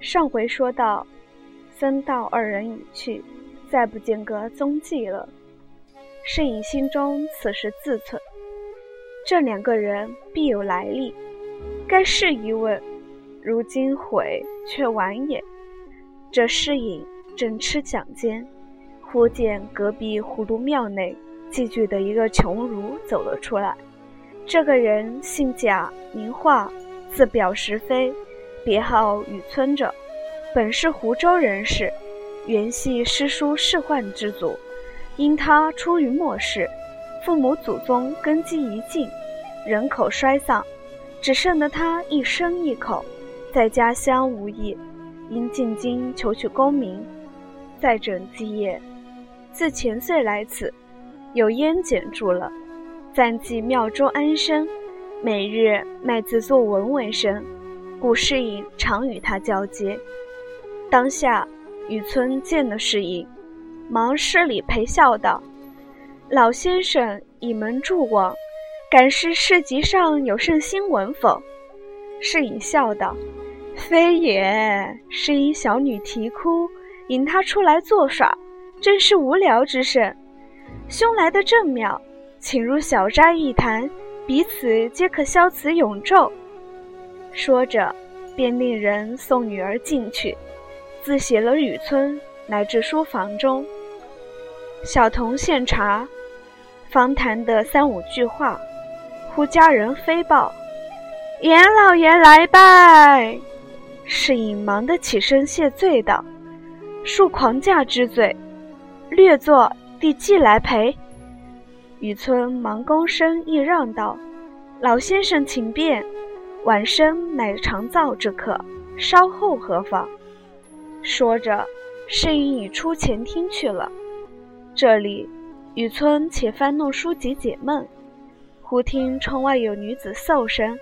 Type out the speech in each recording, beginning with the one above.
上回说到，僧道二人已去，再不见个踪迹了。摄影心中此时自忖：这两个人必有来历，该是一问。如今悔却晚也。这诗隐正吃讲间，忽见隔壁葫芦庙内寄居的一个穷儒走了出来。这个人姓贾，名化，字表石飞，别号雨村者，本是湖州人士，原系诗书仕宦之族。因他出于末世，父母祖宗根基已尽，人口衰丧，只剩得他一生一口，在家乡无益。因进京求取功名，再整基业。自前岁来此，有烟简住了，暂寄庙中安身，每日卖字作文为生，故世隐常与他交接。当下，雨村见了世隐，忙施礼陪笑道：“老先生倚门助往，敢是市集上有甚新闻否？”世隐笑道。非也，是一小女啼哭，引他出来作耍，正是无聊之甚。兄来的正妙，请入小斋一谈，彼此皆可消此永昼。说着，便令人送女儿进去，自写了雨村，来至书房中。小童献茶，方谈得三五句话，忽家人飞报：“严老爷来拜。”是隐忙得起身谢罪道：“恕狂驾之罪，略作弟既来陪。”雨村忙躬身一让道：“老先生请便，晚生乃长造之客，稍后何妨？”说着，示意已出前厅去了。这里，雨村且翻弄书籍解闷，忽听窗外有女子嗽声。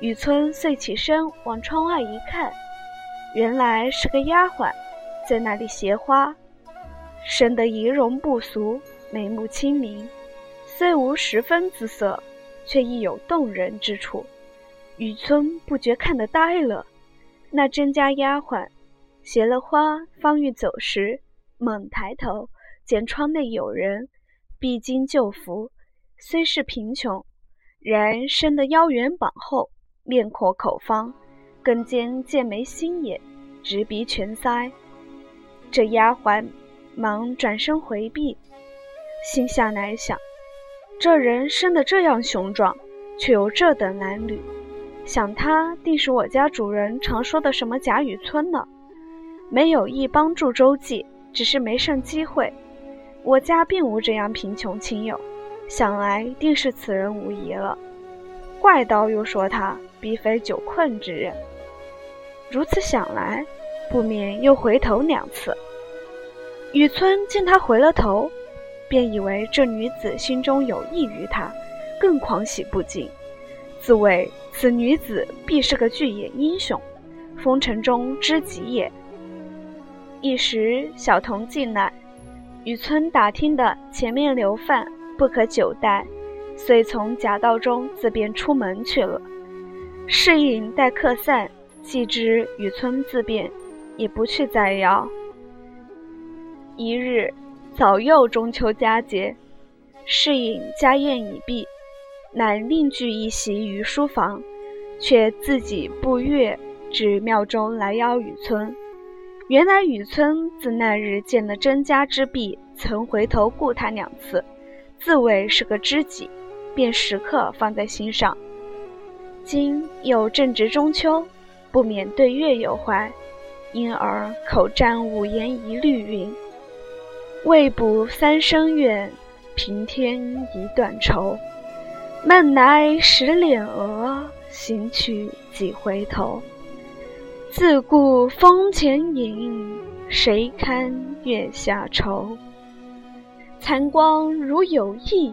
雨村遂起身往窗外一看，原来是个丫鬟，在那里携花，生得仪容不俗，眉目清明，虽无十分姿色，却亦有动人之处。雨村不觉看得呆了。那甄家丫鬟携了花，方欲走时，猛抬头见窗内有人，必经旧服，虽是贫穷，然生得腰圆膀厚。面阔口方，更兼剑眉星眼，直鼻全腮。这丫鬟忙转身回避，心下乃想：这人生得这样雄壮，却有这等褴褛，想他定是我家主人常说的什么贾雨村呢？没有意帮助周记，只是没甚机会。我家并无这样贫穷亲友，想来定是此人无疑了。怪道又说他。必非久困之人。如此想来，不免又回头两次。雨村见他回了头，便以为这女子心中有意于他，更狂喜不尽，自谓此女子必是个巨野英雄，风尘中知己也。一时小童进来，雨村打听的前面留饭，不可久待，遂从夹道中自便出门去了。适应待客散，既知雨村自便，也不去再邀。一日早又中秋佳节，适应家宴已毕，乃另聚一席于书房，却自己步月至庙中来邀雨村。原来雨村自那日见了甄家之婢，曾回头顾他两次，自谓是个知己，便时刻放在心上。今又正值中秋，不免对月有怀，因而口占五言一律云：“未卜三生愿，平添一段愁。梦来十脸额，行去几回头。自顾风前影，谁堪月下愁？残光如有意，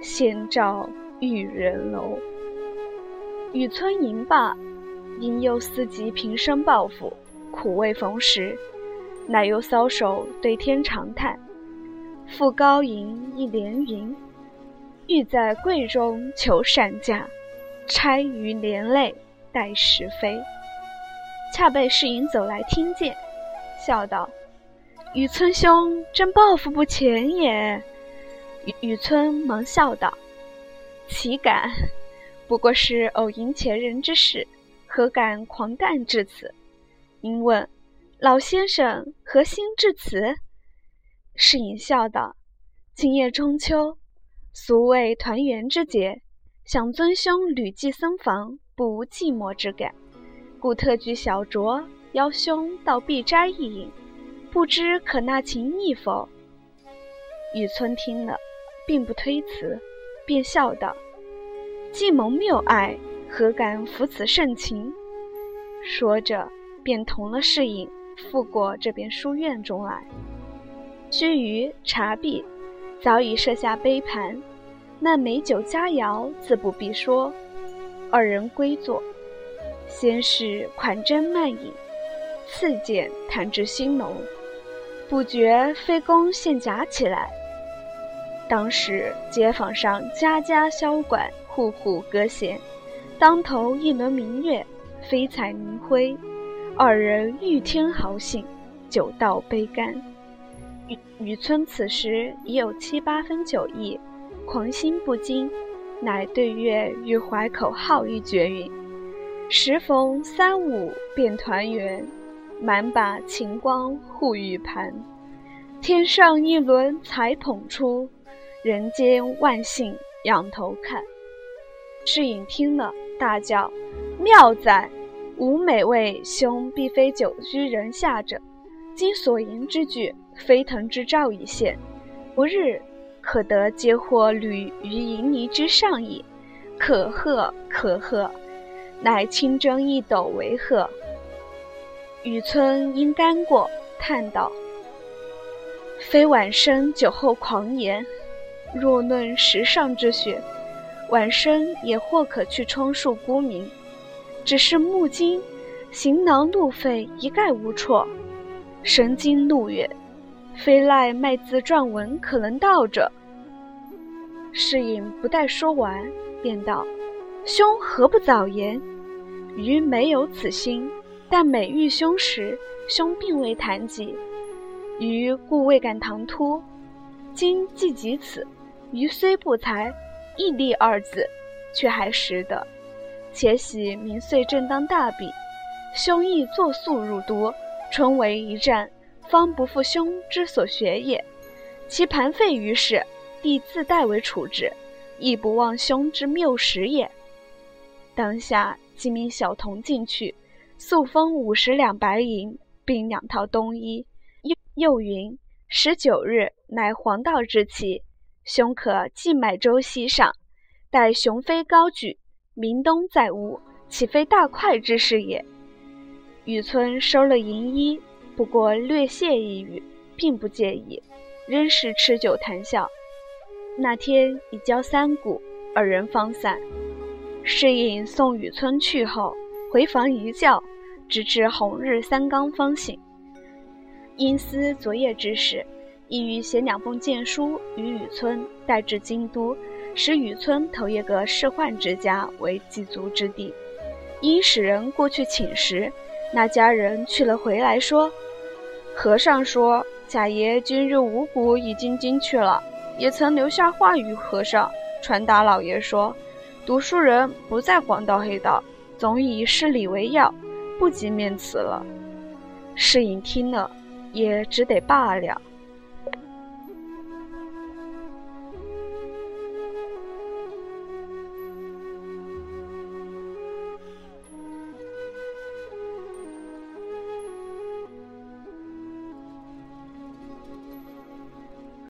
先照玉人楼。”雨村吟罢，因又思及平生抱负，苦未逢时，乃又搔首对天长叹：“复高吟一连云，欲在柜中求善价，钗于连累待时飞。”恰被世隐走来听见，笑道：“雨村兄真报复不浅也。”雨雨村忙笑道：“岂敢，不过是偶迎前人之事，何敢狂诞至此？”因问：“老先生何心至此？”世隐笑道：“今夜中秋，俗谓团圆之节，想尊兄旅寄僧房，不无寂寞之感，故特举小酌，邀兄到碧斋一饮，不知可纳情意否？”雨村听了，并不推辞，便笑道：“既蒙谬爱，何敢负此盛情？”说着。便同了侍影，赴过这边书院中来。须臾茶毕，早已设下杯盘，那美酒佳肴自不必说。二人归坐，先是款斟慢饮，次见谈至兴浓，不觉飞弓现夹起来。当时街坊上家家箫管，户户歌弦，当头一轮明月，飞彩明辉。二人欲添豪兴，酒到杯干。雨村此时已有七八分酒意，狂心不禁，乃对月欲怀口号一绝云：“时逢三五便团圆，满把晴光护玉盘。天上一轮才捧出，人间万幸仰头看。”世隐听了，大叫：“妙哉！”吾每为兄必非久居人下者，今所言之句，飞腾之兆已现，不日可得接获履于银泥之上矣。可贺可贺，乃清蒸一斗为贺。雨村因干过，叹道：“非晚生酒后狂言，若论时尚之学，晚生也或可去充数沽名。”只是目今行囊路费一概无措，神经路远，非赖卖字撰文可能到者。侍隐不待说完，便道：“兄何不早言？余没有此心，但每遇兄时，兄并未谈及，余故未敢唐突。今既及此，余虽不才，毅力二字，却还识得。”且喜明岁正当大比，兄亦作速入都，春闱一战，方不负兄之所学也。其盘废于事，弟自代为处置，亦不忘兄之谬识也。当下即命小童进去，速封五十两白银，并两套冬衣。又又云：十九日乃黄道之期，兄可即买舟西上，待雄飞高举。明冬再乌，岂非大快之事也？雨村收了银衣，不过略谢一语，并不介意，仍是吃酒谈笑。那天已交三鼓，二人方散。侍应送雨村去后，回房一觉，直至红日三更方醒。因思昨夜之事，意欲写两封荐书与雨村带至京都。使雨村投一个仕宦之家为祭足之地，因使人过去请时，那家人去了回来说：“和尚说贾爷今日五谷已经进去了，也曾留下话与和尚传达老爷说，读书人不在广道黑道，总以事理为要，不及面辞了。”世隐听了，也只得罢了。